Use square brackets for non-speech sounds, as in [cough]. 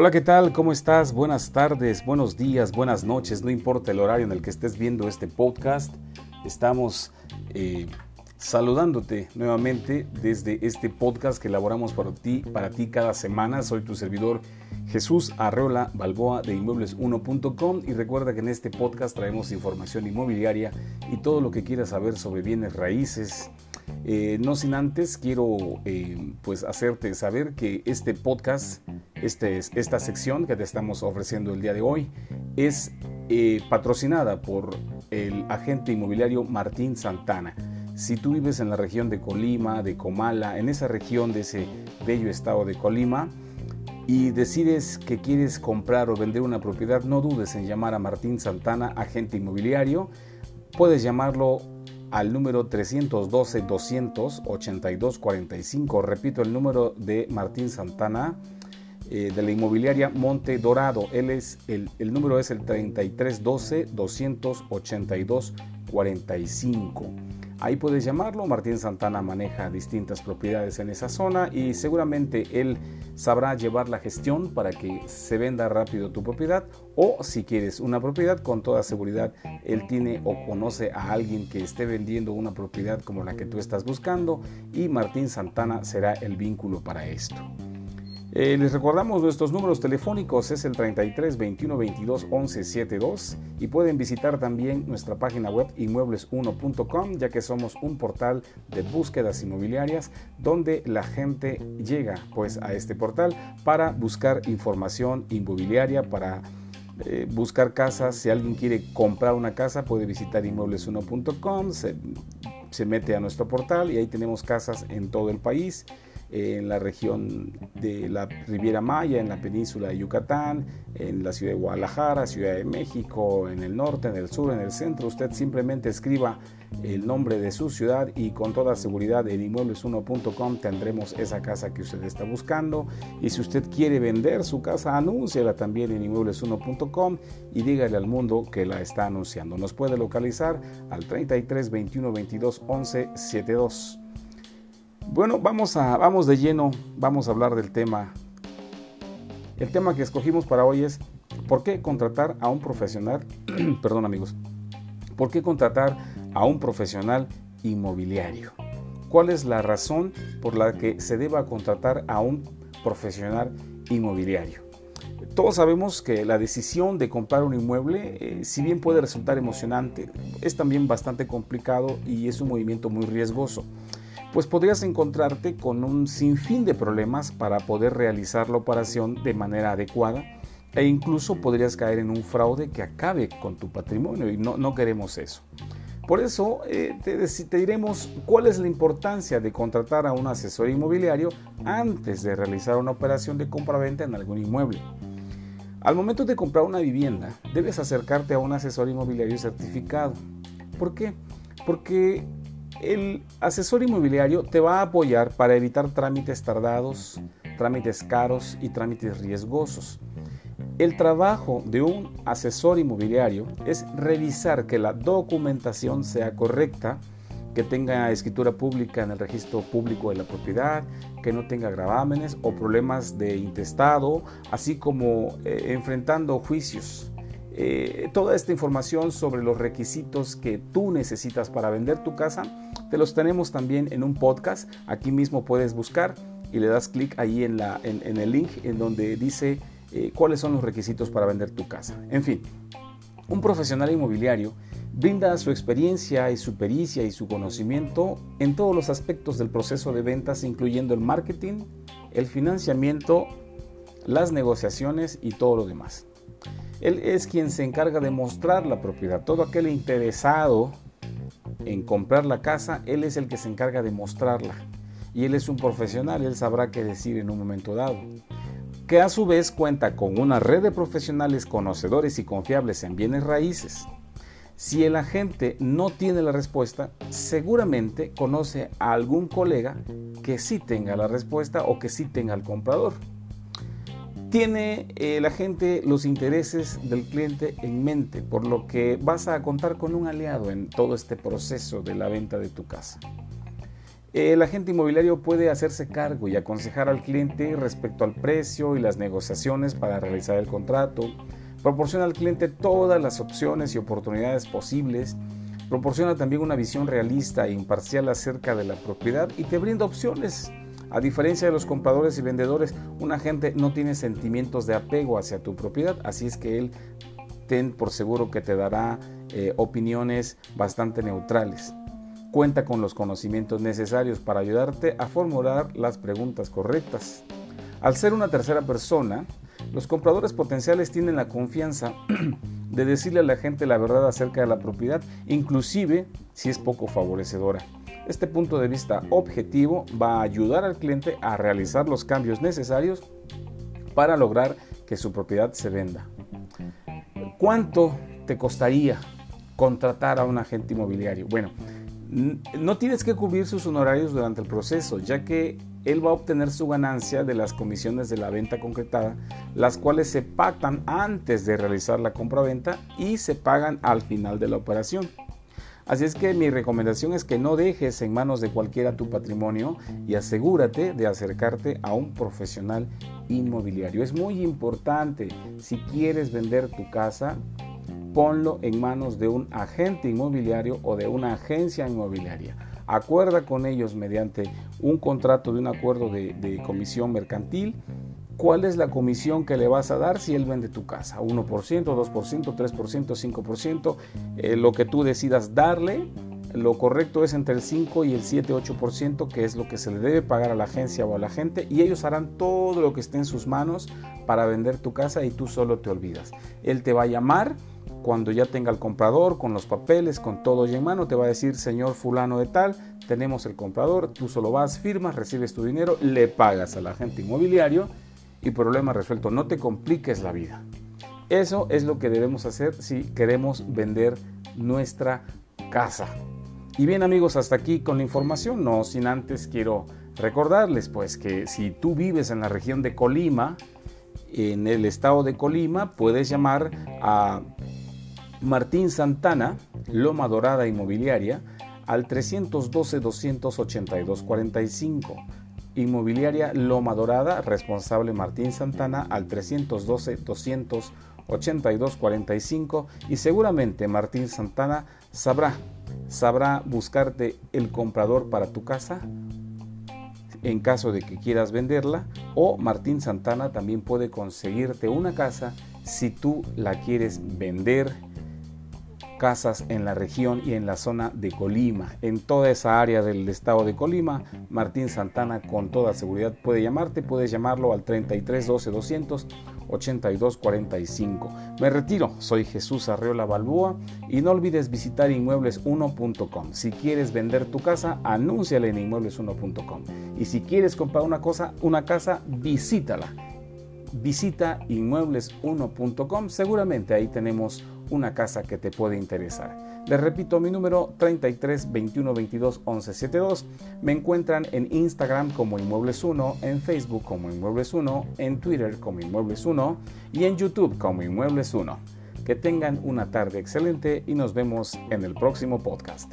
Hola, ¿qué tal? ¿Cómo estás? Buenas tardes, buenos días, buenas noches, no importa el horario en el que estés viendo este podcast. Estamos eh, saludándote nuevamente desde este podcast que elaboramos para ti, para ti cada semana. Soy tu servidor Jesús Arreola Balboa de inmuebles1.com y recuerda que en este podcast traemos información inmobiliaria y todo lo que quieras saber sobre bienes raíces. Eh, no sin antes quiero eh, pues hacerte saber que este podcast, este, esta sección que te estamos ofreciendo el día de hoy es eh, patrocinada por el agente inmobiliario Martín Santana. Si tú vives en la región de Colima, de Comala, en esa región de ese bello estado de Colima, y decides que quieres comprar o vender una propiedad, no dudes en llamar a Martín Santana, agente inmobiliario. Puedes llamarlo al número 312-200-8245. Repito, el número de Martín Santana eh, de la inmobiliaria Monte Dorado. Él es el, el número es el 3312-282-45. Ahí puedes llamarlo. Martín Santana maneja distintas propiedades en esa zona y seguramente él sabrá llevar la gestión para que se venda rápido tu propiedad o si quieres una propiedad con toda seguridad él tiene o conoce a alguien que esté vendiendo una propiedad como la que tú estás buscando y Martín Santana será el vínculo para esto. Eh, les recordamos nuestros números telefónicos es el 33 21 22 11 72 y pueden visitar también nuestra página web inmuebles1.com ya que somos un portal de búsquedas inmobiliarias donde la gente llega pues a este portal para buscar información inmobiliaria para eh, buscar casas. Si alguien quiere comprar una casa puede visitar inmuebles1.com se, se mete a nuestro portal y ahí tenemos casas en todo el país en la región de la Riviera Maya, en la península de Yucatán, en la ciudad de Guadalajara, Ciudad de México, en el norte, en el sur, en el centro. Usted simplemente escriba el nombre de su ciudad y con toda seguridad en inmuebles1.com tendremos esa casa que usted está buscando. Y si usted quiere vender su casa, anúnciala también en inmuebles1.com y dígale al mundo que la está anunciando. Nos puede localizar al 33 21 22 11 72. Bueno, vamos, a, vamos de lleno, vamos a hablar del tema. El tema que escogimos para hoy es ¿por qué contratar a un profesional? [clears throat] perdón amigos, ¿por qué contratar a un profesional inmobiliario? ¿Cuál es la razón por la que se deba contratar a un profesional inmobiliario? Todos sabemos que la decisión de comprar un inmueble, eh, si bien puede resultar emocionante, es también bastante complicado y es un movimiento muy riesgoso pues podrías encontrarte con un sinfín de problemas para poder realizar la operación de manera adecuada e incluso podrías caer en un fraude que acabe con tu patrimonio y no, no queremos eso. Por eso eh, te, te, diremos cuál es la importancia de contratar a un asesor inmobiliario antes de realizar una operación de compra-venta en algún inmueble. Al momento de comprar una vivienda, debes acercarte a un asesor inmobiliario certificado. ¿Por qué? Porque el asesor inmobiliario te va a apoyar para evitar trámites tardados, trámites caros y trámites riesgosos. El trabajo de un asesor inmobiliario es revisar que la documentación sea correcta, que tenga escritura pública en el registro público de la propiedad, que no tenga gravámenes o problemas de intestado, así como eh, enfrentando juicios eh, toda esta información sobre los requisitos que tú necesitas para vender tu casa, te los tenemos también en un podcast. Aquí mismo puedes buscar y le das clic ahí en, la, en, el link en donde dice eh, cuáles son los requisitos para vender tu casa. En fin, un profesional inmobiliario brinda su experiencia y su pericia y su conocimiento en todos los aspectos del proceso de ventas, incluyendo el marketing, el financiamiento, las negociaciones y todo lo demás. Él es quien se encarga de mostrar la propiedad. Todo aquel interesado en comprar la casa, él es el que se encarga de mostrarla. Y él es un profesional, él sabrá qué decir en un momento dado. Que a su vez cuenta con una red de profesionales conocedores y confiables en bienes raíces. Si el agente no tiene la respuesta, seguramente conoce a algún colega que sí tenga la respuesta o que sí tenga el comprador tiene eh, la gente los intereses del cliente en mente, por lo que vas a contar con un aliado en todo este proceso de la venta de tu casa. El agente inmobiliario puede hacerse cargo y aconsejar al cliente respecto al precio y las negociaciones para realizar el contrato. Proporciona al cliente todas las opciones y oportunidades posibles. Proporciona también una visión realista e imparcial acerca de la propiedad y te brinda opciones. A diferencia de los compradores y vendedores, un agente no tiene sentimientos de apego hacia tu propiedad, así es que él ten por seguro que te dará eh, opiniones bastante neutrales. Cuenta con los conocimientos necesarios para ayudarte a formular las preguntas correctas. Al ser una tercera persona, los compradores potenciales tienen la confianza [clears throat] de decirle a la gente la verdad acerca de la propiedad, inclusive si es poco favorecedora. Este punto de vista objetivo va a ayudar al cliente a realizar los cambios necesarios para lograr que su propiedad se venda. ¿Cuánto te costaría contratar a un agente inmobiliario? Bueno, no tienes que cubrir sus honorarios durante el proceso, ya que él va a obtener su ganancia de las comisiones de la venta concretada, las cuales se pactan antes de realizar la compra-venta y se pagan al final de la operación. Así es que mi recomendación es que no dejes en manos de cualquiera tu patrimonio y asegúrate de acercarte a un profesional inmobiliario. Es muy importante si quieres vender tu casa, ponlo en manos de un agente inmobiliario o de una agencia inmobiliaria. Acuerda con ellos mediante un contrato de un acuerdo de, comisión mercantil cuál es la comisión que le vas a dar si él vende tu casa. 1%, 2%, 3%, 5%, lo que tú decidas darle. Lo correcto es entre el 5 y el 7, 8%, que es lo que se le debe pagar a la agencia o a la gente, y ellos harán todo lo que esté en sus manos para vender tu casa y tú solo te olvidas. Él te va a llamar cuando ya tenga el comprador, con los papeles, con todo y en mano, te va a decir, señor fulano de tal, tenemos el comprador, tú solo vas, firmas, recibes tu dinero, le pagas al agente inmobiliario y problema resuelto. No te compliques la vida. Eso es lo que debemos hacer si queremos vender nuestra casa. Y bien amigos, hasta aquí con la información. No sin antes quiero recordarles pues que si tú vives en la región de Colima, en el estado de Colima, puedes llamar a Martín Santana, Loma Dorada Inmobiliaria, al 312-282-45. Inmobiliaria Loma Dorada, responsable Martín Santana, al 312-282-45. Y seguramente Martín Santana sabrá, sabrá buscarte el comprador para tu casa en caso de que quieras venderla. O Martín Santana también puede conseguirte una casa si tú la quieres vender casas en la región y en la zona de Colima. En toda esa área del estado de Colima, Martín Santana con toda seguridad puede llamarte, puedes llamarlo al 33 12 200 82 45. Me retiro, soy Jesús Arreola Balboa y no olvides visitar inmuebles1.com. Si quieres vender tu casa, anúnciala en inmuebles1.com. Y si quieres comprar una cosa, una casa, visítala. Visita inmuebles1.com, seguramente ahí tenemos una casa que te puede interesar. Les repito mi número 33 21 22 11 72. Me encuentran en Instagram como Inmuebles 1, en Facebook como Inmuebles 1, en Twitter como Inmuebles 1 y en YouTube como Inmuebles 1. Que tengan una tarde excelente y nos vemos en el próximo podcast.